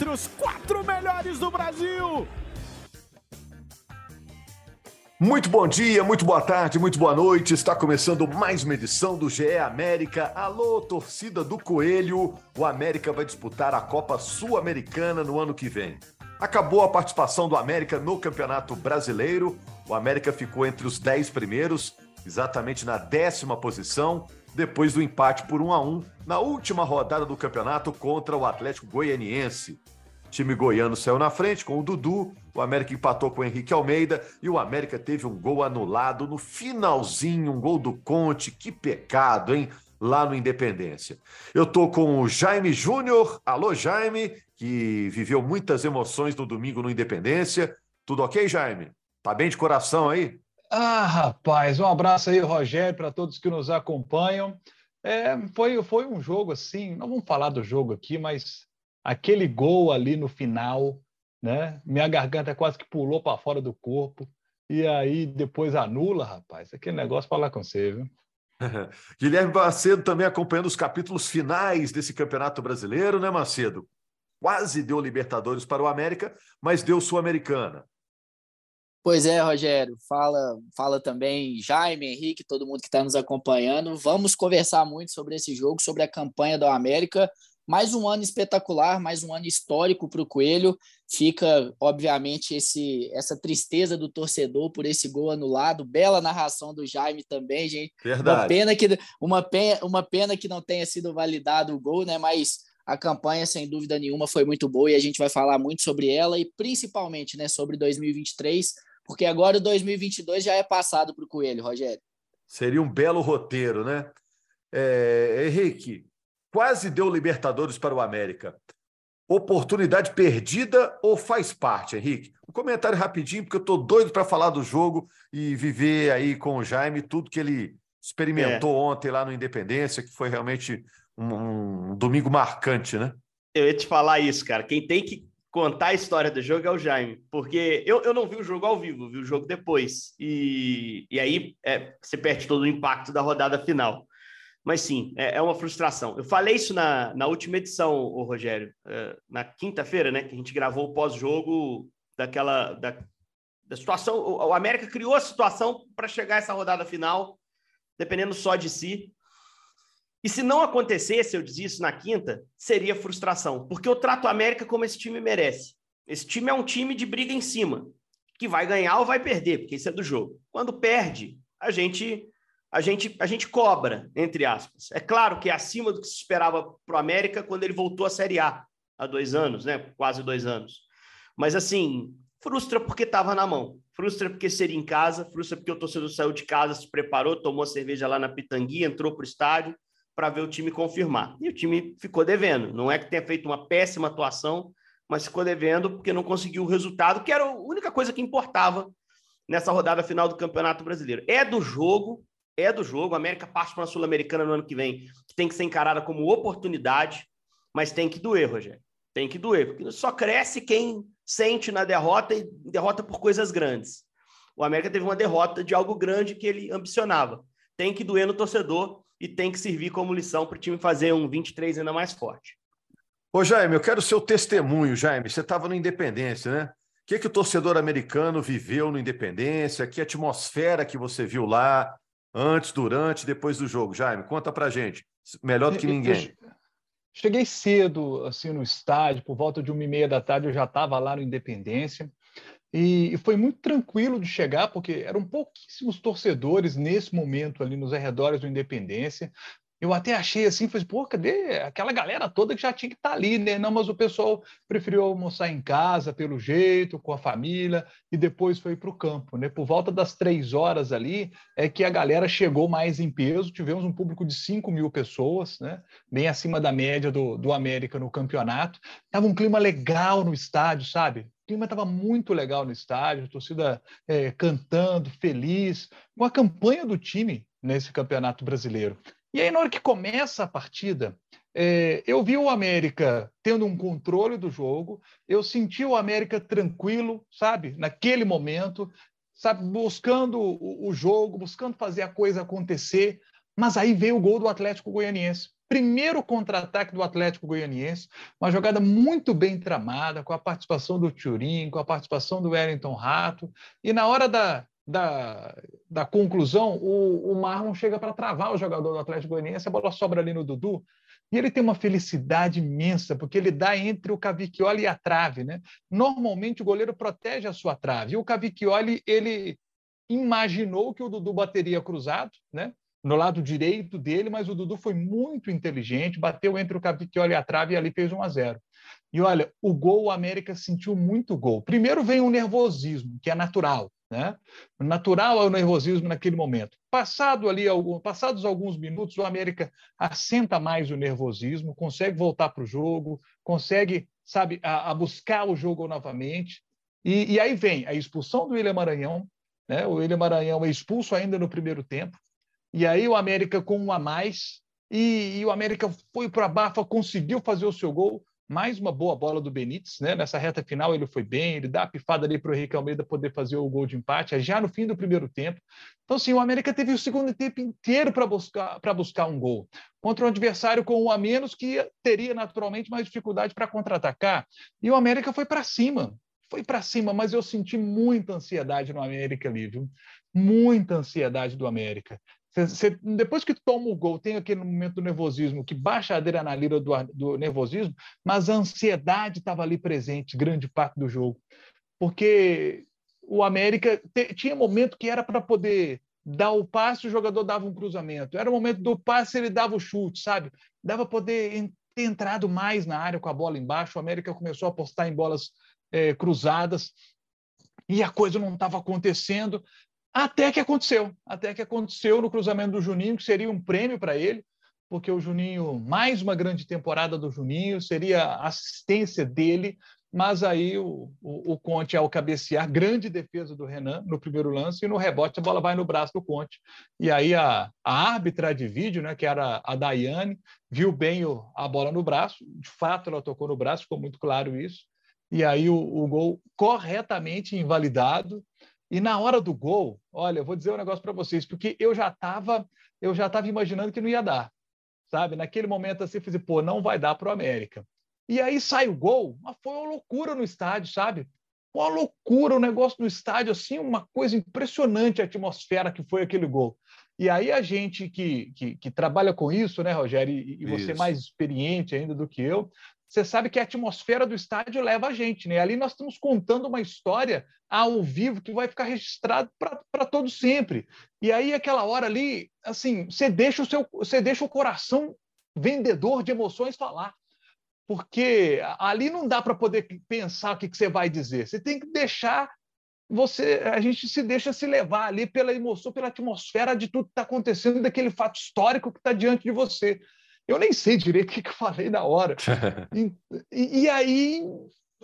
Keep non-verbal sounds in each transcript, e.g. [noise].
Entre os quatro melhores do Brasil. Muito bom dia, muito boa tarde, muito boa noite. Está começando mais uma edição do GE América. Alô, torcida do Coelho. O América vai disputar a Copa Sul-Americana no ano que vem. Acabou a participação do América no Campeonato Brasileiro. O América ficou entre os dez primeiros, exatamente na décima posição depois do empate por 1 a 1 na última rodada do campeonato contra o Atlético Goianiense. O time goiano saiu na frente com o Dudu, o América empatou com o Henrique Almeida e o América teve um gol anulado no finalzinho, um gol do Conte. Que pecado, hein? Lá no Independência. Eu tô com o Jaime Júnior. Alô, Jaime, que viveu muitas emoções no domingo no Independência. Tudo ok, Jaime? Tá bem de coração aí? Ah, rapaz, um abraço aí, Rogério, para todos que nos acompanham. É, foi, foi um jogo assim, não vamos falar do jogo aqui, mas aquele gol ali no final, né? Minha garganta quase que pulou para fora do corpo. E aí depois anula, rapaz. Aquele negócio falar com você, viu? [laughs] Guilherme Macedo também acompanhando os capítulos finais desse Campeonato Brasileiro, né, Macedo? Quase deu Libertadores para o América, mas deu Sul-Americana. Pois é, Rogério, fala, fala também Jaime, Henrique, todo mundo que está nos acompanhando. Vamos conversar muito sobre esse jogo, sobre a campanha do América. Mais um ano espetacular, mais um ano histórico para o Coelho. Fica, obviamente, esse, essa tristeza do torcedor por esse gol anulado. Bela narração do Jaime também, gente. Verdade. Uma pena que, uma pena, uma pena que não tenha sido validado o gol, né? Mas a campanha, sem dúvida nenhuma, foi muito boa e a gente vai falar muito sobre ela e principalmente né, sobre 2023 porque agora o 2022 já é passado para o Coelho, Rogério. Seria um belo roteiro, né? É, Henrique, quase deu Libertadores para o América. Oportunidade perdida ou faz parte, Henrique? Um comentário rapidinho, porque eu estou doido para falar do jogo e viver aí com o Jaime tudo que ele experimentou é. ontem lá no Independência, que foi realmente um, um domingo marcante, né? Eu ia te falar isso, cara. Quem tem que contar a história do jogo é o Jaime, porque eu, eu não vi o jogo ao vivo, vi o jogo depois. E, e aí é, você perde todo o impacto da rodada final. Mas sim, é, é uma frustração. Eu falei isso na, na última edição, o Rogério, é, na quinta-feira, né? Que a gente gravou o pós-jogo daquela da, da situação. O, o América criou a situação para chegar a essa rodada final, dependendo só de si. E se não acontecesse, eu disse isso na quinta, seria frustração, porque eu trato a América como esse time merece. Esse time é um time de briga em cima, que vai ganhar ou vai perder, porque isso é do jogo. Quando perde, a gente a gente a gente cobra, entre aspas. É claro que é acima do que se esperava para o América quando ele voltou à Série A há dois anos, né? Quase dois anos. Mas assim, frustra porque estava na mão. Frustra porque seria em casa, frustra porque o torcedor saiu de casa, se preparou, tomou cerveja lá na Pitangui, entrou para o estádio para ver o time confirmar. E o time ficou devendo. Não é que tenha feito uma péssima atuação, mas ficou devendo porque não conseguiu o resultado, que era a única coisa que importava nessa rodada final do Campeonato Brasileiro. É do jogo, é do jogo. A América parte para a Sul-Americana no ano que vem, que tem que ser encarada como oportunidade, mas tem que doer, Rogério. Tem que doer, porque só cresce quem sente na derrota e derrota por coisas grandes. O América teve uma derrota de algo grande que ele ambicionava. Tem que doer no torcedor e tem que servir como lição para o time fazer um 23 ainda mais forte. Ô, Jaime, eu quero o seu testemunho, Jaime. Você estava no Independência, né? O que, que o torcedor americano viveu no Independência? Que atmosfera que você viu lá, antes, durante, depois do jogo? Jaime, conta pra gente. Melhor do que ninguém. Cheguei cedo, assim, no estádio, por volta de uma e meia da tarde eu já estava lá no Independência. E, foi muito tranquilo de chegar, porque eram pouquíssimos torcedores nesse momento ali nos arredores do Independência. Eu até achei assim, falei, pô, cadê aquela galera toda que já tinha que estar tá ali, né? Não, mas o pessoal preferiu almoçar em casa, pelo jeito, com a família, e depois foi para o campo, né? Por volta das três horas ali, é que a galera chegou mais em peso, tivemos um público de 5 mil pessoas, né? Bem acima da média do, do América no campeonato. Tava um clima legal no estádio, sabe? O clima estava muito legal no estádio, torcida é, cantando, feliz, com a campanha do time nesse campeonato brasileiro. E aí, na hora que começa a partida, é, eu vi o América tendo um controle do jogo, eu senti o América tranquilo, sabe, naquele momento, sabe, buscando o, o jogo, buscando fazer a coisa acontecer, mas aí veio o gol do Atlético Goianiense. Primeiro contra-ataque do Atlético Goianiense, uma jogada muito bem tramada, com a participação do Turim, com a participação do Wellington Rato, e na hora da, da, da conclusão, o, o Marlon chega para travar o jogador do Atlético Goianiense, a bola sobra ali no Dudu, e ele tem uma felicidade imensa, porque ele dá entre o Cavicchioli e a trave. Né? Normalmente o goleiro protege a sua trave, e o Cavicchioli, ele imaginou que o Dudu bateria cruzado, né? no lado direito dele, mas o Dudu foi muito inteligente, bateu entre o Cavicchioli e a trave e ali fez 1 a 0. E olha, o gol, o América sentiu muito gol. Primeiro vem o nervosismo, que é natural. Né? Natural o nervosismo naquele momento. Passado ali, passados alguns minutos, o América assenta mais o nervosismo, consegue voltar para o jogo, consegue, sabe, a, a, buscar o jogo novamente. E, e, aí vem a expulsão do William Maranhão, né? O William Maranhão é expulso ainda no primeiro tempo. E aí o América com um a mais e, e o América foi para a Bafa, conseguiu fazer o seu gol mais uma boa bola do Benítez, né? Nessa reta final ele foi bem, ele dá a pifada ali para o Henrique Almeida poder fazer o gol de empate, já no fim do primeiro tempo. Então, sim, o América teve o segundo tempo inteiro para buscar, buscar um gol contra um adversário com um a menos que teria naturalmente mais dificuldade para contra-atacar. E o América foi para cima, foi para cima, mas eu senti muita ansiedade no América ali, viu? Muita ansiedade do América. Depois que toma o gol, tem aquele momento do nervosismo que baixa a adrenalina do, do nervosismo, mas a ansiedade estava ali presente, grande parte do jogo. Porque o América te, tinha momento que era para poder dar o passe, o jogador dava um cruzamento. Era o momento do passe, ele dava o chute, sabe? Dava poder ter entrado mais na área com a bola embaixo. O América começou a apostar em bolas é, cruzadas e a coisa não estava acontecendo. Até que aconteceu, até que aconteceu no cruzamento do Juninho, que seria um prêmio para ele, porque o Juninho, mais uma grande temporada do Juninho, seria assistência dele, mas aí o, o, o, Conte, ao cabecear, grande defesa do Renan no primeiro lance, e no rebote a bola vai no braço do Conte. E aí a, a árbitra de vídeo, né, que era a Daiane, viu bem o, a bola no braço, de fato ela tocou no braço, ficou muito claro isso, e aí o, o gol corretamente invalidado, e na hora do gol, olha, eu vou dizer um negócio para vocês, porque eu já estava eu já estava imaginando que não ia dar, sabe? Naquele momento assim, eu falei, pô, não vai dar para o América. E aí sai o gol, mas foi uma loucura no estádio, sabe? Uma loucura o negócio do estádio, assim, uma coisa impressionante a atmosfera que foi aquele gol. E aí a gente que, que, que trabalha com isso, né, Rogério, e, e você mais experiente ainda do que eu, você sabe que a atmosfera do estádio leva a gente, né? Ali nós estamos contando uma história ao vivo que vai ficar registrado para todo sempre. E aí aquela hora ali, assim, você deixa o seu, você deixa o coração vendedor de emoções falar, porque ali não dá para poder pensar o que, que você vai dizer. Você tem que deixar você, a gente se deixa se levar ali pela emoção, pela atmosfera de tudo que está acontecendo, daquele fato histórico que está diante de você. Eu nem sei direito o que, que eu falei na hora. [laughs] e, e, e, aí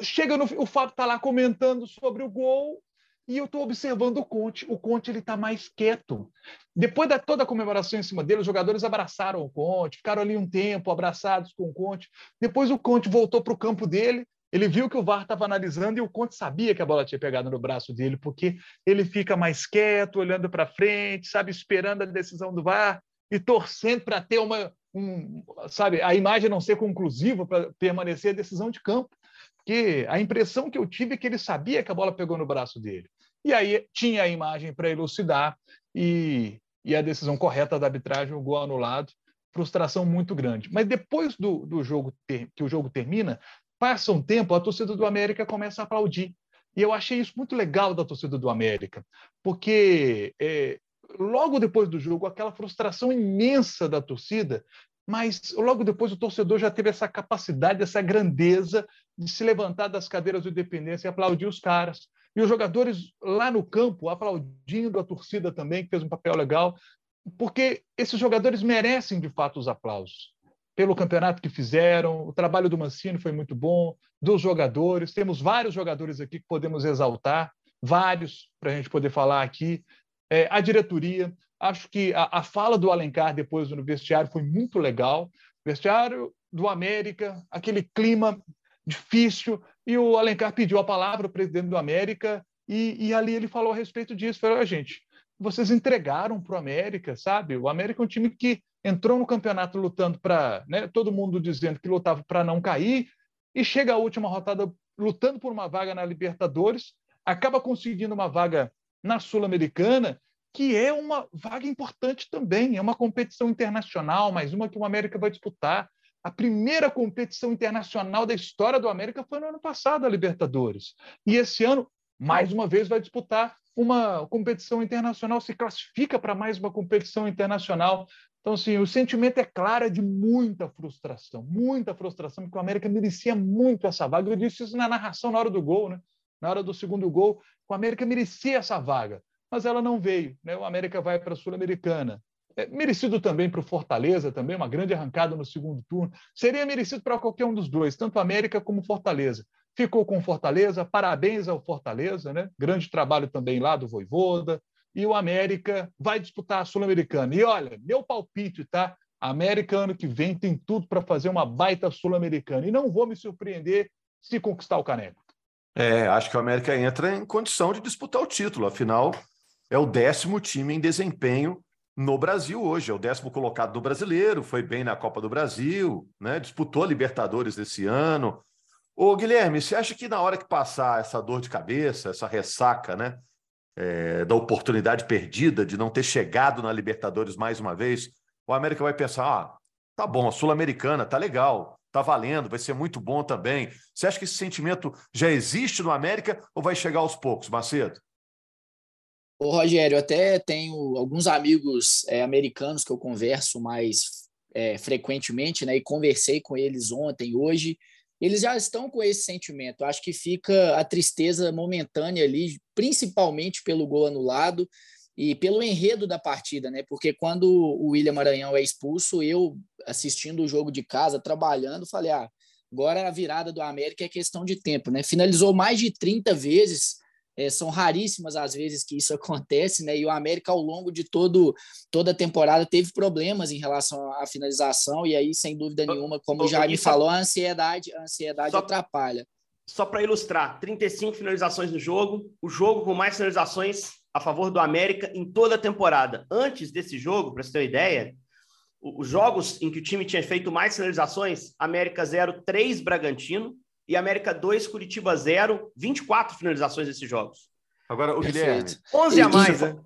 chega no o Fábio está lá comentando sobre o gol e eu estou observando o Conte. O Conte ele está mais quieto. Depois da toda a comemoração em cima dele, os jogadores abraçaram o Conte, ficaram ali um tempo abraçados com o Conte. Depois o Conte voltou para o campo dele. Ele viu que o VAR estava analisando e o Conte sabia que a bola tinha pegado no braço dele, porque ele fica mais quieto, olhando para frente, sabe, esperando a decisão do VAR e torcendo para ter uma, um, sabe, a imagem não ser conclusiva para permanecer a decisão de campo. Porque a impressão que eu tive é que ele sabia que a bola pegou no braço dele. E aí tinha a imagem para elucidar e, e a decisão correta da arbitragem, o gol anulado, frustração muito grande. Mas depois do, do jogo ter, que o jogo termina, passa um tempo, a torcida do América começa a aplaudir. E eu achei isso muito legal da torcida do América, porque é, logo depois do jogo, aquela frustração imensa da torcida, mas logo depois o torcedor já teve essa capacidade, essa grandeza de se levantar das cadeiras do Independência e aplaudir os caras. E os jogadores lá no campo aplaudindo a torcida também, que fez um papel legal, porque esses jogadores merecem de fato os aplausos. Pelo campeonato que fizeram, o trabalho do Mancini foi muito bom, dos jogadores. Temos vários jogadores aqui que podemos exaltar, vários para a gente poder falar aqui. É, a diretoria, acho que a, a, fala do Alencar depois no vestiário foi muito legal. Vestiário do América, aquele clima difícil, e o Alencar pediu a palavra ao presidente do América, e, e ali ele falou a respeito disso. Falou, gente, vocês entregaram para o América, sabe? O América é um time que entrou no campeonato lutando para, né, todo mundo dizendo que lutava para não cair, e chega a última rodada lutando por uma vaga na Libertadores, acaba conseguindo uma vaga na Sul-Americana, que é uma vaga importante também, é uma competição internacional, mais uma que o América vai disputar. A primeira competição internacional da história do América foi no ano passado, a Libertadores. E esse ano, mais uma vez, vai disputar uma competição internacional, se classifica para mais uma competição internacional. Então, assim, o sentimento é claro é de muita frustração, muita frustração, porque o América merecia muito essa vaga. Eu disse isso na narração na hora do gol, né? Na hora do segundo gol, o América merecia essa vaga mas ela não veio. Né? O América vai para a Sul-Americana. É merecido também para o Fortaleza, também uma grande arrancada no segundo turno. Seria merecido para qualquer um dos dois, tanto América como Fortaleza. Ficou com Fortaleza, parabéns ao Fortaleza, né? grande trabalho também lá do Voivoda. E o América vai disputar a Sul-Americana. E olha, meu palpite, tá? América ano que vem tem tudo para fazer uma baita Sul-Americana. E não vou me surpreender se conquistar o caneco. É, acho que o América entra em condição de disputar o título. Afinal, é o décimo time em desempenho no Brasil hoje. É o décimo colocado do brasileiro, foi bem na Copa do Brasil, né? disputou a Libertadores desse ano. Ô, Guilherme, você acha que na hora que passar essa dor de cabeça, essa ressaca, né? É, da oportunidade perdida de não ter chegado na Libertadores mais uma vez, o América vai pensar: ah, tá bom, a Sul-Americana tá legal, tá valendo, vai ser muito bom também. Você acha que esse sentimento já existe no América ou vai chegar aos poucos, Macedo? Ô, Rogério, eu até tenho alguns amigos é, americanos que eu converso mais é, frequentemente, né? E conversei com eles ontem, hoje. Eles já estão com esse sentimento. Acho que fica a tristeza momentânea ali, principalmente pelo gol anulado e pelo enredo da partida, né? Porque quando o William Maranhão é expulso, eu assistindo o jogo de casa, trabalhando, falei: ah, agora a virada do América é questão de tempo, né? Finalizou mais de 30 vezes é, são raríssimas as vezes que isso [laughs] acontece, né? E o América, ao longo de todo, toda a temporada, teve problemas em relação à finalização, e aí, sem dúvida nenhuma, como o Jaime falou, a ansiedade, a ansiedade só, atrapalha. Só para ilustrar, 35 finalizações no jogo, o jogo com mais finalizações a favor do América em toda a temporada. Antes desse jogo, para você ter uma ideia, os jogos em que o time tinha feito mais finalizações, América 0, 3 Bragantino, e América 2, Curitiba 0, 24 finalizações desses jogos. Agora, o Guilherme. 11 a mais, né?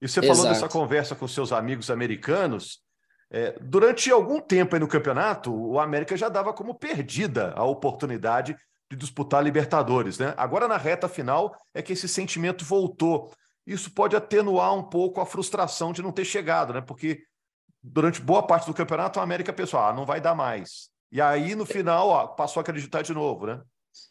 E você Exato. falou dessa conversa com seus amigos americanos. É, durante algum tempo aí no campeonato, o América já dava como perdida a oportunidade de disputar a Libertadores, né? Agora, na reta final, é que esse sentimento voltou. Isso pode atenuar um pouco a frustração de não ter chegado, né? Porque durante boa parte do campeonato, o América pensou: ah, não vai dar mais. E aí, no final, ó, passou a acreditar de novo, né?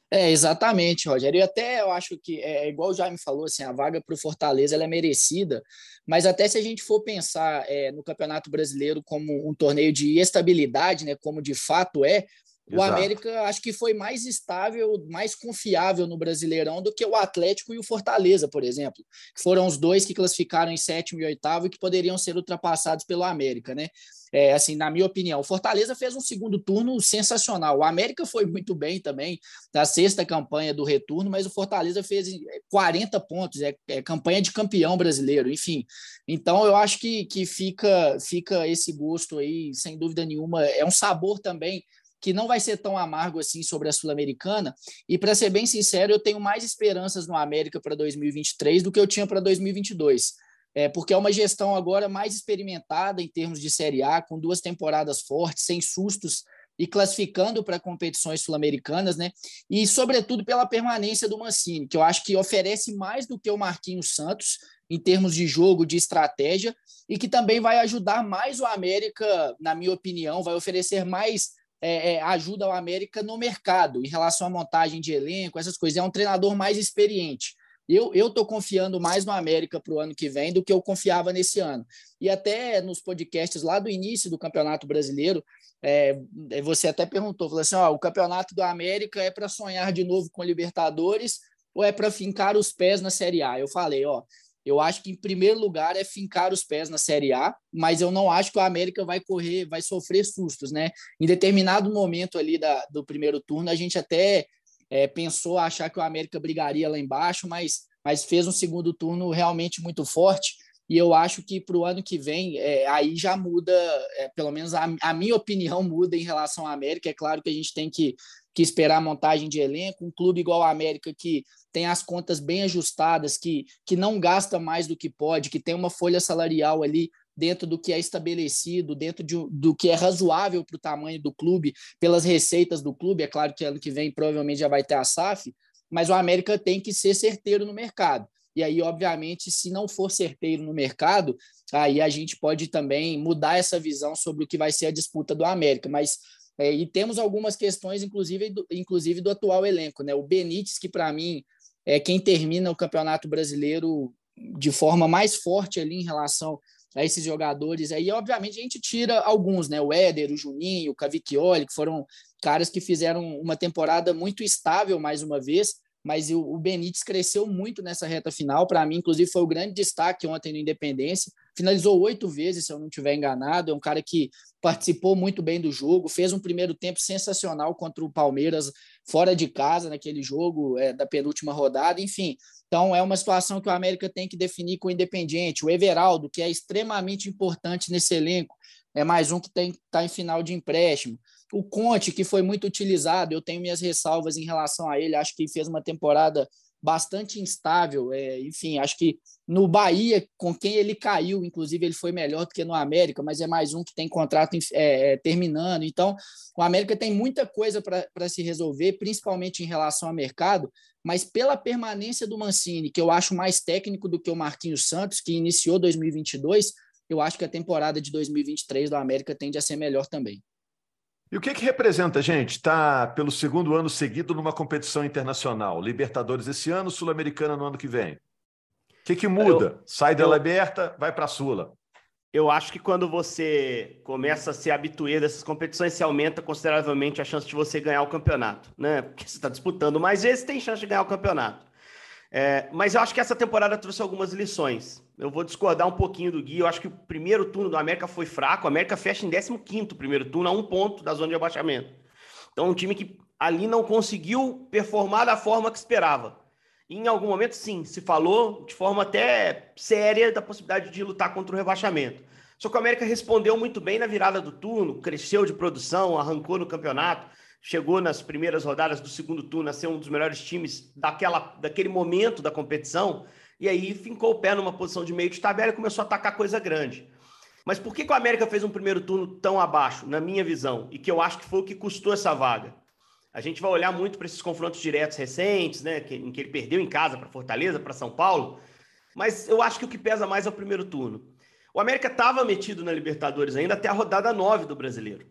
É, exatamente, Rogério. E até eu acho que é, é igual o Jaime falou, assim, a vaga para o Fortaleza ela é merecida, mas até se a gente for pensar é, no Campeonato Brasileiro como um torneio de estabilidade, né, como de fato é, o Exato. América acho que foi mais estável, mais confiável no Brasileirão do que o Atlético e o Fortaleza, por exemplo, que foram os dois que classificaram em sétimo e oitavo e que poderiam ser ultrapassados pelo América, né? É, assim, na minha opinião, o Fortaleza fez um segundo turno sensacional. O América foi muito bem também na sexta campanha do retorno, mas o Fortaleza fez 40 pontos, é, é campanha de campeão brasileiro, enfim. Então eu acho que, que fica, fica esse gosto aí, sem dúvida nenhuma. É um sabor também que não vai ser tão amargo assim sobre a Sul-Americana. E para ser bem sincero, eu tenho mais esperanças no América para 2023 do que eu tinha para 2022. É, porque é uma gestão agora mais experimentada em termos de Série A, com duas temporadas fortes, sem sustos e classificando para competições sul-americanas, né? E sobretudo pela permanência do Mancini, que eu acho que oferece mais do que o Marquinhos Santos em termos de jogo, de estratégia, e que também vai ajudar mais o América, na minha opinião, vai oferecer mais é, é, ajuda ao América no mercado, em relação à montagem de elenco, essas coisas. É um treinador mais experiente. Eu estou confiando mais no América para o ano que vem do que eu confiava nesse ano. E até nos podcasts lá do início do Campeonato Brasileiro, é, você até perguntou, falou assim, ó, o Campeonato do América é para sonhar de novo com Libertadores ou é para fincar os pés na Série A? Eu falei, ó, eu acho que em primeiro lugar é fincar os pés na Série A, mas eu não acho que o América vai correr, vai sofrer sustos, né? Em determinado momento ali da, do primeiro turno, a gente até é, pensou achar que o América brigaria lá embaixo, mas, mas fez um segundo turno realmente muito forte. E eu acho que para o ano que vem, é, aí já muda, é, pelo menos a, a, minha opinião muda em relação à América. É claro que a gente tem que, que esperar a montagem de elenco. Um clube igual a América, que tem as contas bem ajustadas, que, que não gasta mais do que pode, que tem uma folha salarial ali dentro do que é estabelecido, dentro de, do que é razoável para o tamanho do clube, pelas receitas do clube. É claro que ano que vem provavelmente já vai ter a SAF, mas o América tem que ser certeiro no mercado. E aí, obviamente, se não for certeiro no mercado, aí a gente pode também mudar essa visão sobre o que vai ser a disputa do América. Mas é, e temos algumas questões, inclusive do, inclusive do atual elenco, né? O Benítez, que para mim é quem termina o Campeonato Brasileiro de forma mais forte ali em relação a esses jogadores. Aí, obviamente, a gente tira alguns, né? O Éder, o Juninho, o Cavicchioli, que foram caras que fizeram uma temporada muito estável mais uma vez, mas o, Benítez cresceu muito nessa reta final. Para mim, inclusive, foi o grande destaque ontem no Independência. Finalizou oito vezes, se eu não estiver enganado. É um cara que participou muito bem do jogo, fez um primeiro tempo sensacional contra o Palmeiras fora de casa naquele jogo é, da penúltima rodada. Enfim, então é uma situação que o América tem que definir com o Independiente. O Everaldo, que é extremamente importante nesse elenco, é mais um que está em final de empréstimo. O Conte, que foi muito utilizado, eu tenho minhas ressalvas em relação a ele, acho que fez uma temporada bastante instável. É, enfim, acho que no Bahia, com quem ele caiu, inclusive, ele foi melhor do que no América, mas é mais um que tem contrato é, é terminando. Então, o América tem muita coisa para se resolver, principalmente em relação ao mercado, mas pela permanência do Mancini, que eu acho mais técnico do que o Marquinhos Santos, que iniciou 2022, eu acho que a temporada de 2023 do América tende a ser melhor também. E o que, que representa, gente? Está pelo segundo ano seguido numa competição internacional. Libertadores esse ano, Sul-Americana no ano que vem. O que, que muda? Eu, Sai da eu, Liberta, vai para a Sula. Eu acho que quando você começa a se habituar dessas competições, se aumenta consideravelmente a chance de você ganhar o campeonato, né? Porque você está disputando mais vezes, tem chance de ganhar o campeonato. É, mas eu acho que essa temporada trouxe algumas lições. Eu vou discordar um pouquinho do Gui. Eu acho que o primeiro turno do América foi fraco. O América fecha em 15 primeiro turno, a um ponto da zona de abaixamento. Então, um time que ali não conseguiu performar da forma que esperava. E em algum momento, sim, se falou de forma até séria da possibilidade de lutar contra o rebaixamento. Só que o América respondeu muito bem na virada do turno, cresceu de produção, arrancou no campeonato chegou nas primeiras rodadas do segundo turno a ser um dos melhores times daquela, daquele momento da competição, e aí fincou o pé numa posição de meio de tabela e começou a atacar coisa grande. Mas por que, que o América fez um primeiro turno tão abaixo, na minha visão, e que eu acho que foi o que custou essa vaga? A gente vai olhar muito para esses confrontos diretos recentes, né, que, em que ele perdeu em casa para Fortaleza, para São Paulo, mas eu acho que o que pesa mais é o primeiro turno. O América estava metido na Libertadores ainda até a rodada 9 do Brasileiro.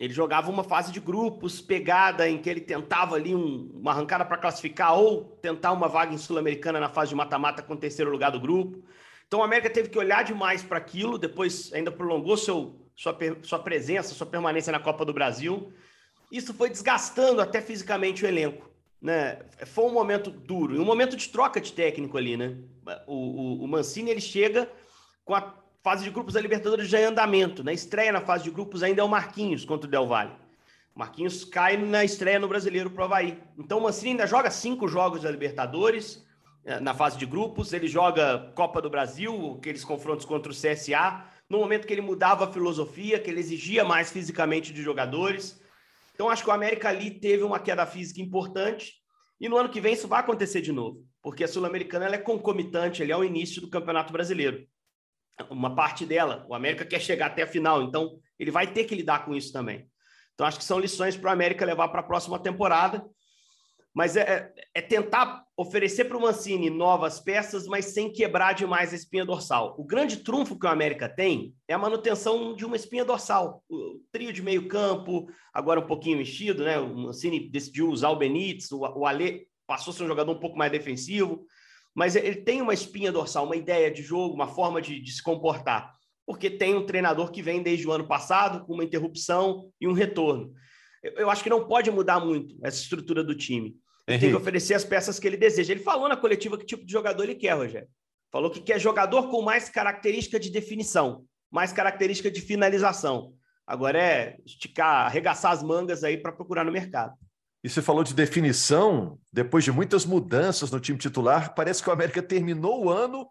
Ele jogava uma fase de grupos, pegada em que ele tentava ali um, uma arrancada para classificar ou tentar uma vaga em Sul-Americana na fase de mata-mata com o terceiro lugar do grupo. Então o América teve que olhar demais para aquilo, depois ainda prolongou seu, sua, sua presença, sua permanência na Copa do Brasil. Isso foi desgastando até fisicamente o elenco. Né? Foi um momento duro, e um momento de troca de técnico ali, né? O, o, o Mancini ele chega com a fase de grupos da Libertadores já em andamento. Na estreia na fase de grupos ainda é o Marquinhos contra o Del Valle. O Marquinhos cai na estreia no Brasileiro para o Havaí. Então o Mancini ainda joga cinco jogos da Libertadores eh, na fase de grupos. Ele joga Copa do Brasil, aqueles confrontos contra o CSA, no momento que ele mudava a filosofia, que ele exigia mais fisicamente de jogadores. Então acho que o América ali teve uma queda física importante. E no ano que vem isso vai acontecer de novo, porque a Sul-Americana é concomitante ali ao início do Campeonato Brasileiro uma parte dela. O América quer chegar até a final, então ele vai ter que lidar com isso também. Então acho que são lições para o América levar para a próxima temporada. Mas é, é, é, tentar oferecer para o Mancini novas peças, mas sem quebrar demais a espinha dorsal. O grande trunfo que o América tem é a manutenção de uma espinha dorsal. O trio de meio campo, agora um pouquinho mexido, né? O Mancini decidiu usar o Benítez, o Alê passou a ser um jogador um pouco mais defensivo, mas ele tem uma espinha dorsal, uma ideia de jogo, uma forma de, de se comportar, porque tem um treinador que vem desde o ano passado com uma interrupção e um retorno. Eu, eu acho que não pode mudar muito essa estrutura do time. Henrique. Tem que oferecer as peças que ele deseja. Ele falou na coletiva que tipo de jogador ele quer, Rogério. Falou que quer jogador com mais característica de definição, mais característica de finalização. Agora é esticar, arregaçar as mangas aí para procurar no mercado. E você falou de definição, depois de muitas mudanças no time titular, parece que o América terminou o ano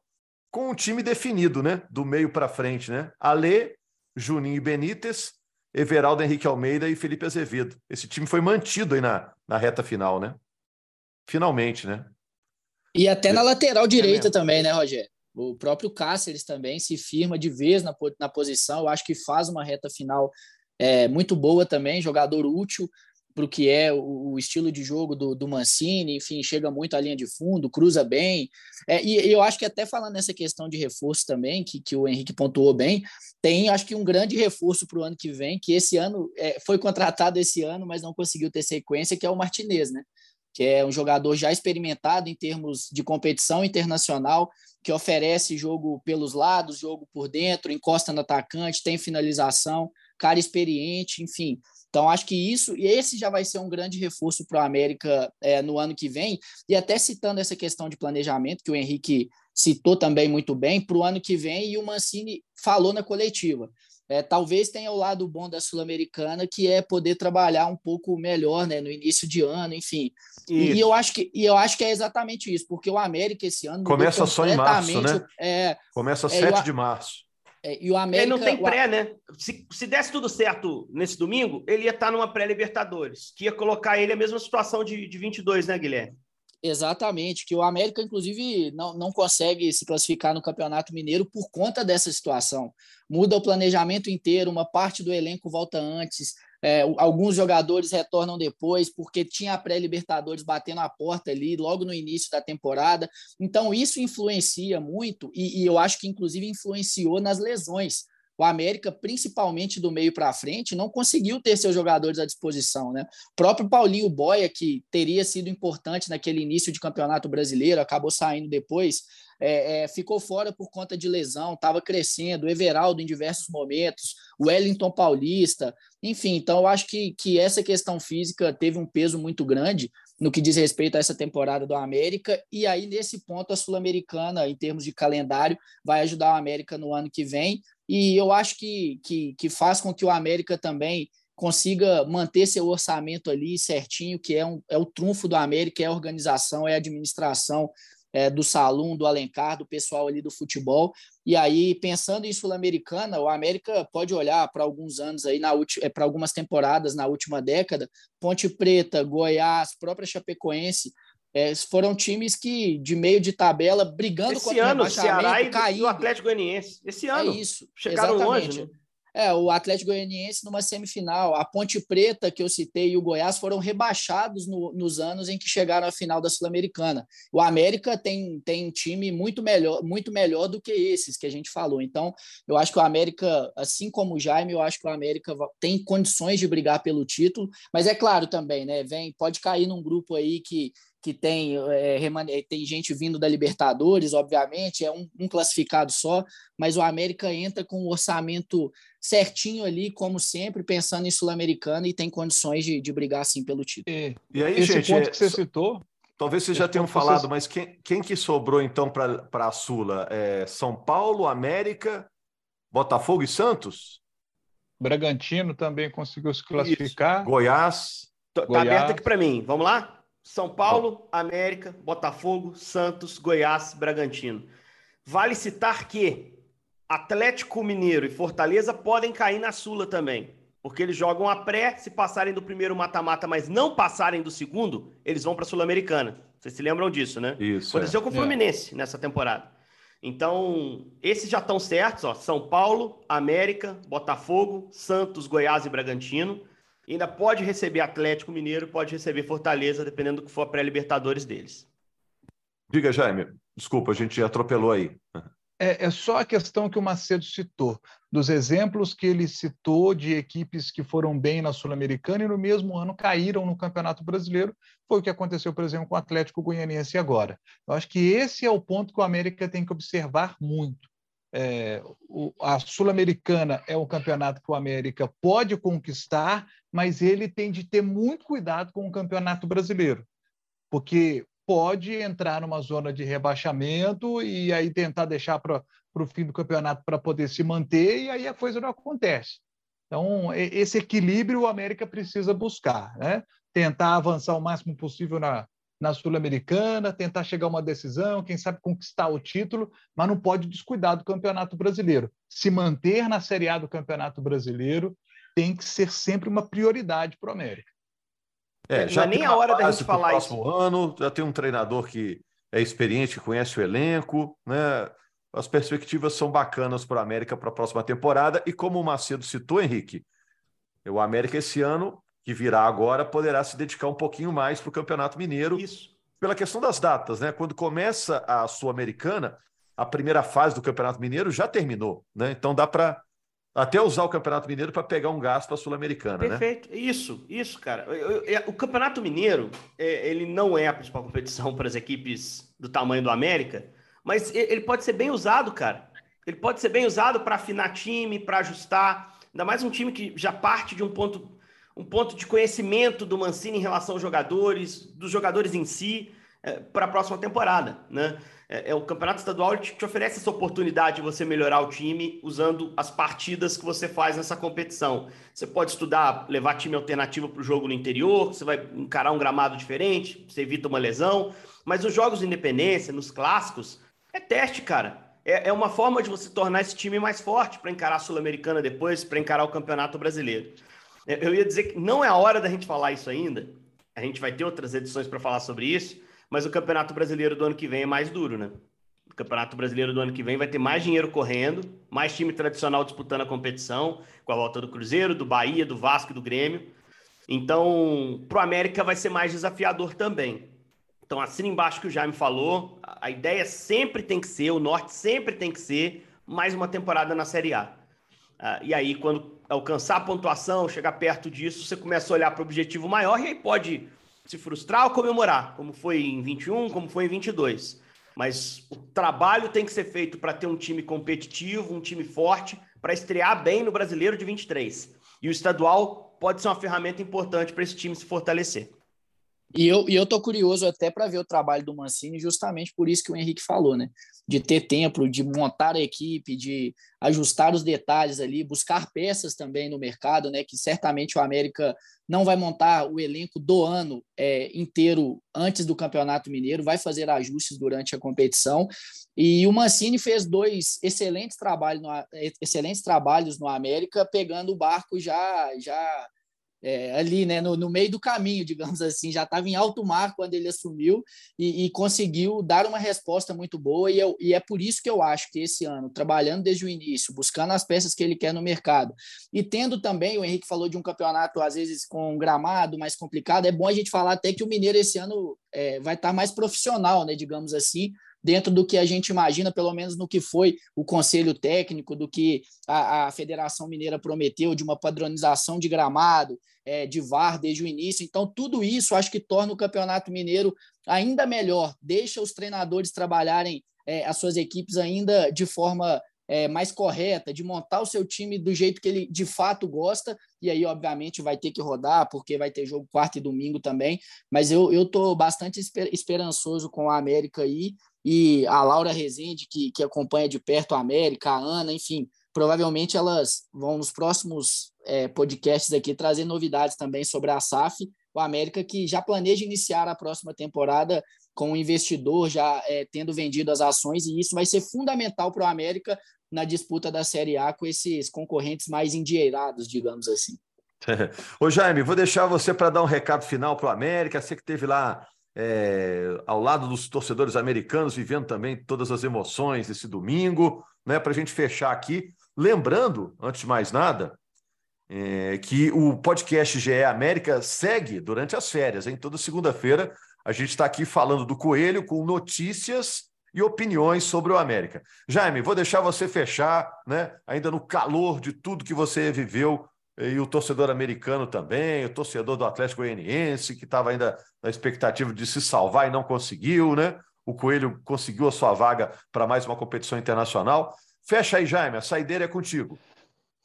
com um time definido, né? Do meio para frente, né? Alê, Juninho e Benítez, Everaldo Henrique Almeida e Felipe Azevedo. Esse time foi mantido aí na, na reta final, né? Finalmente, né? E até na lateral direita é também, né, Rogério? O próprio Cáceres também se firma de vez na, na posição. Eu acho que faz uma reta final é, muito boa também, jogador útil para o que é o, estilo de jogo do, do, Mancini, enfim, chega muito à linha de fundo, cruza bem. É, e, e, eu acho que até falando nessa questão de reforço também, que, que o Henrique pontuou bem, tem acho que um grande reforço para o ano que vem, que esse ano é, foi contratado esse ano, mas não conseguiu ter sequência, que é o Martinez, né? que é um jogador já experimentado em termos de competição internacional, que oferece jogo pelos lados, jogo por dentro, encosta no atacante, tem finalização, cara experiente, enfim. Então, acho que isso, e esse já vai ser um grande reforço para o América é, no ano que vem. E até citando essa questão de planejamento, que o Henrique citou também muito bem, para o ano que vem, e o Mancini falou na coletiva. É, talvez tenha o lado bom da Sul-Americana, que é poder trabalhar um pouco melhor né, no início de ano, enfim. E, e, eu acho que, e eu acho que é exatamente isso, porque o América esse ano. Começa só em março, né? É, Começa é, 7 de março. É, e o América. Ele não tem pré, né? Se, se desse tudo certo nesse domingo, ele ia estar numa pré-Libertadores, que ia colocar ele a mesma situação de, de 22, né, Guilherme? Exatamente, que o América, inclusive, não, não consegue se classificar no Campeonato Mineiro por conta dessa situação. Muda o planejamento inteiro, uma parte do elenco volta antes, é, alguns jogadores retornam depois, porque tinha a pré-Libertadores batendo a porta ali logo no início da temporada. Então, isso influencia muito, e, e eu acho que, inclusive, influenciou nas lesões o América, principalmente do meio para frente, não conseguiu ter seus jogadores à disposição. Né? O próprio Paulinho Boia, que teria sido importante naquele início de campeonato brasileiro, acabou saindo depois, é, é, ficou fora por conta de lesão, estava crescendo, Everaldo em diversos momentos, Wellington Paulista, enfim, então eu acho que, que essa questão física teve um peso muito grande no que diz respeito a essa temporada do América, e aí nesse ponto a Sul-Americana, em termos de calendário, vai ajudar o América no ano que vem, e eu acho que, que, que faz com que o América também consiga manter seu orçamento ali certinho, que é, um, é o trunfo do América, é a organização, é a administração é, do Salum, do Alencar, do pessoal ali do futebol. E aí, pensando em Sul-Americana, o América pode olhar para alguns anos aí, na é, para algumas temporadas na última década, Ponte Preta, Goiás, própria Chapecoense, é, foram times que, de meio de tabela, brigando Esse contra ano, o Ceará e, e o Atlético Goianiense. Esse é ano. É isso. Chegaram exatamente. longe, né? É, o Atlético Goianiense numa semifinal, a Ponte Preta, que eu citei, e o Goiás foram rebaixados no, nos anos em que chegaram à final da Sul-Americana. O América tem, tem time muito melhor, muito melhor do que esses que a gente falou. Então, eu acho que o América, assim como o Jaime, eu acho que o América tem condições de brigar pelo título, mas é claro também, né? Vem, pode cair num grupo aí que que tem, é, tem gente vindo da Libertadores, obviamente, é um, um, classificado só, mas o América entra com um orçamento certinho ali, como sempre, pensando em Sul-Americana e tem condições de, de brigar assim pelo título. E, e aí, Esse gente, ponto é, que você citou. Talvez vocês já tenham falado, você... mas quem, quem que sobrou então para a Sula? É São Paulo, América, Botafogo e Santos? Bragantino também conseguiu se classificar. Isso. Goiás. Tá Goiás. aberto aqui para mim. Vamos lá? São Paulo, América, Botafogo, Santos, Goiás, Bragantino. Vale citar que Atlético Mineiro e Fortaleza podem cair na Sula também. Porque eles jogam a pré, se passarem do primeiro mata-mata, mas não passarem do segundo, eles vão para a Sul-Americana. Vocês se lembram disso, né? Isso. Aconteceu é. com o Fluminense é. nessa temporada. Então, esses já estão certos, ó. São Paulo, América, Botafogo, Santos, Goiás e Bragantino ainda pode receber Atlético Mineiro, pode receber Fortaleza, dependendo do que for a pré-Libertadores deles. Diga, Jaime. Desculpa, a gente atropelou aí. É, é, só a questão que o Macedo citou, dos exemplos que ele citou de equipes que foram bem na Sul-Americana e no mesmo ano caíram no Campeonato Brasileiro. Foi o que aconteceu, por exemplo, com o Atlético Goianiense agora. Eu acho que esse é o ponto que o América tem que observar muito. É, o, a Sul-Americana é um campeonato que o América pode conquistar, mas ele tem de ter muito cuidado com o Campeonato Brasileiro, porque pode entrar numa zona de rebaixamento e aí tentar deixar para o fim do campeonato para poder se manter, e aí a coisa não acontece. Então, esse equilíbrio o América precisa buscar, né? tentar avançar o máximo possível na, na Sul-Americana, tentar chegar a uma decisão, quem sabe conquistar o título, mas não pode descuidar do Campeonato Brasileiro. Se manter na Série A do Campeonato Brasileiro tem que ser sempre uma prioridade para o América. É, já não é nem a hora da gente falar próximo isso. ano, já tem um treinador que é experiente, que conhece o elenco, né? As perspectivas são bacanas para o América para a próxima temporada. E como o Macedo citou, Henrique, o América esse ano, que virá agora, poderá se dedicar um pouquinho mais para o Campeonato Mineiro. Isso. Pela questão das datas, né? Quando começa a Sul-Americana, a primeira fase do Campeonato Mineiro já terminou, né? Então dá para até usar o Campeonato Mineiro para pegar um gasto para a Sul-Americana, né? Perfeito. Isso, isso, cara. O Campeonato Mineiro, é, ele não é a principal competição para as equipes do tamanho do América, mas ele pode ser bem usado, cara. Ele pode ser bem usado para afinar time, para ajustar. Ainda mais um time que já parte de um ponto, um ponto de conhecimento do Mancini em relação aos jogadores, dos jogadores em si, é, para a próxima temporada, né? é, é, o campeonato estadual te, te, oferece essa oportunidade de você melhorar o time usando as partidas que você faz nessa competição. Você pode estudar, levar time alternativo para o jogo no interior, você vai encarar um gramado diferente, você evita uma lesão. Mas os jogos de independência, nos clássicos, é teste, cara. É, é uma forma de você tornar esse time mais forte para encarar a Sul-Americana depois, para encarar o Campeonato Brasileiro. É, eu ia dizer que não é a hora da gente falar isso ainda. A gente vai ter outras edições para falar sobre isso mas o Campeonato Brasileiro do ano que vem é mais duro, né? O Campeonato Brasileiro do ano que vem vai ter mais dinheiro correndo, mais time tradicional disputando a competição, com a volta do Cruzeiro, do Bahia, do Vasco e do Grêmio. Então, para o América vai ser mais desafiador também. Então, assina embaixo que o Jaime falou, a ideia sempre tem que ser, o norte sempre tem que ser mais uma temporada na Série A. Uh, e aí, quando alcançar a pontuação, chegar perto disso, você começa a olhar para o objetivo maior e aí pode se frustrar ou comemorar, como foi em 21, como foi em 22. Mas o trabalho tem que ser feito para ter um time competitivo, um time forte, para estrear bem no Brasileiro de 23. E o estadual pode ser uma ferramenta importante para esse time se fortalecer. E eu, e eu tô curioso até para ver o trabalho do Mancini, justamente por isso que o Henrique falou, né? De ter tempo, de montar a equipe, de ajustar os detalhes ali, buscar peças também no mercado, né? Que certamente o América não vai montar o elenco do ano é, inteiro antes do Campeonato Mineiro, vai fazer ajustes durante a competição. E o Mancini fez dois excelentes trabalhos no, excelentes trabalhos no América, pegando o barco já já é, ali né, no, no, meio do caminho, digamos assim, já estava em alto mar quando ele assumiu e, e, conseguiu dar uma resposta muito boa. E, eu, e, é por isso que eu acho que esse ano, trabalhando desde o início, buscando as peças que ele quer no mercado e tendo também, o Henrique falou de um campeonato às vezes com um gramado mais complicado, é bom a gente falar até que o Mineiro esse ano é, vai estar tá mais profissional, né, digamos assim, dentro do que a gente imagina, pelo menos no que foi o conselho técnico, do que a, a Federação Mineira prometeu, de uma padronização de gramado, é, de VAR desde o início. Então, tudo isso acho que torna o Campeonato Mineiro ainda melhor, deixa os treinadores trabalharem é, as suas equipes ainda de forma é, mais correta, de montar o seu time do jeito que ele de fato gosta, e aí, obviamente, vai ter que rodar, porque vai ter jogo quarta e domingo também, mas eu estou bastante esperançoso com a América aí, e a Laura Rezende, que, que acompanha de perto a América, a Ana, enfim, provavelmente elas vão nos próximos é, podcasts aqui trazer novidades também sobre a SAF, o América que já planeja iniciar a próxima temporada com o investidor já é, tendo vendido as ações, e isso vai ser fundamental para o América na disputa da Série A com esses concorrentes mais endinheirados, digamos assim. [laughs] Ô Jaime, vou deixar você para dar um recado final para o América. Você que teve lá é, ao lado dos torcedores americanos, vivendo também todas as emoções desse domingo, né? Para a gente fechar aqui. Lembrando, antes de mais nada, é, que o podcast GE América segue durante as férias. Em toda segunda-feira A gente está aqui falando do Coelho com notícias e opiniões sobre o América. Jaime, vou deixar você fechar, né? Ainda no calor de tudo que você viveu e o torcedor americano também, o torcedor do Atlético Goianiense, que estava ainda na expectativa de se salvar e não conseguiu, né? O Coelho conseguiu a sua vaga para mais uma competição internacional. Fecha aí, Jaime, a saideira é contigo.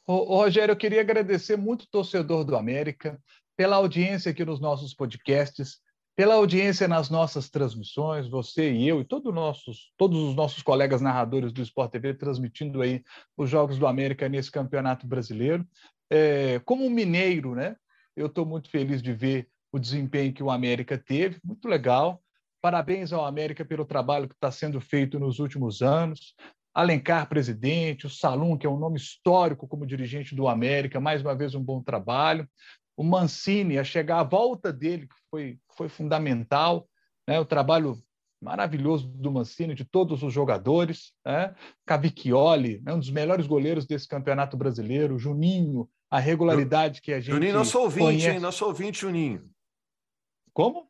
Ô, Rogério, eu queria agradecer muito o torcedor do América pela audiência aqui nos nossos podcasts, pela audiência nas nossas transmissões, você e eu e todos, nossos, todos os nossos colegas narradores do Sport TV transmitindo aí os Jogos do América nesse Campeonato Brasileiro. É, como mineiro, né? Eu estou muito feliz de ver o desempenho que o América teve, muito legal. Parabéns ao América pelo trabalho que está sendo feito nos últimos anos. Alencar presidente, o Salum, que é um nome histórico como dirigente do América, mais uma vez um bom trabalho. O Mancini, a chegar à volta dele, que foi, foi fundamental, né? o trabalho maravilhoso do Mancini, de todos os jogadores. Né? Cavicchioli, né? um dos melhores goleiros desse campeonato brasileiro. Juninho, a regularidade que a gente. Juninho, nosso ouvinte, conhece. hein? Nosso ouvinte, Juninho. Como?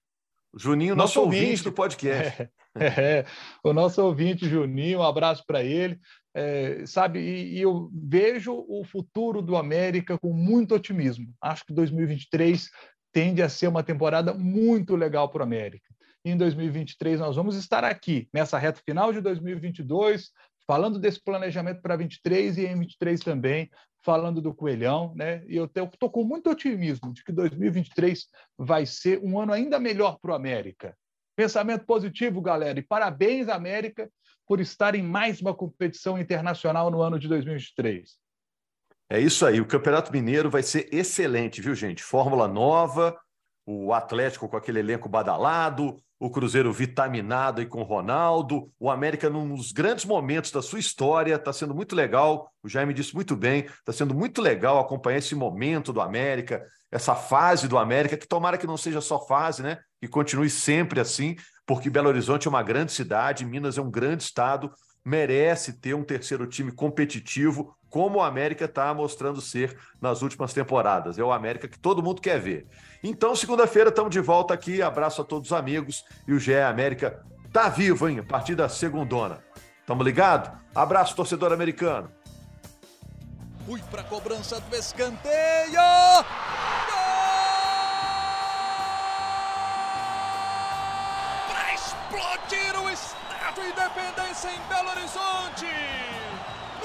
Juninho, nosso, nosso ouvinte, ouvinte do podcast. [laughs] É, é, o nosso ouvinte Juninho, um abraço para ele. É, sabe, e, e, eu vejo o futuro do América com muito otimismo. Acho que 2023 tende a ser uma temporada muito legal para o América. Em 2023 nós vamos estar aqui, nessa reta final de 2022, falando desse planejamento para 23 e em 23 também, falando do Coelhão, né? E eu estou com muito otimismo de que 2023 vai ser um ano ainda melhor para o América. Pensamento positivo, galera, e parabéns, América, por estar em mais uma competição internacional no ano de 2023. É isso aí, o Campeonato Mineiro vai ser excelente, viu, gente? Fórmula nova, o Atlético com aquele elenco badalado, o Cruzeiro vitaminado e com Ronaldo, o América num dos grandes momentos da sua história, está sendo muito legal, o Jaime disse muito bem, está sendo muito legal acompanhar esse momento do América, essa fase do América, que tomara que não seja só fase, né? Que continue sempre assim, porque Belo Horizonte é uma grande cidade, Minas é um grande estado, merece ter um terceiro time competitivo, como o América está mostrando ser nas últimas temporadas. É o América que todo mundo quer ver. Então, segunda-feira, estamos de volta aqui. Abraço a todos os amigos. E o GE América tá vivo, hein? A partir da segundona. Tamo ligado? Abraço, torcedor americano. Fui para cobrança do escanteio. Para explodir o Estádio Independência em Belo Horizonte.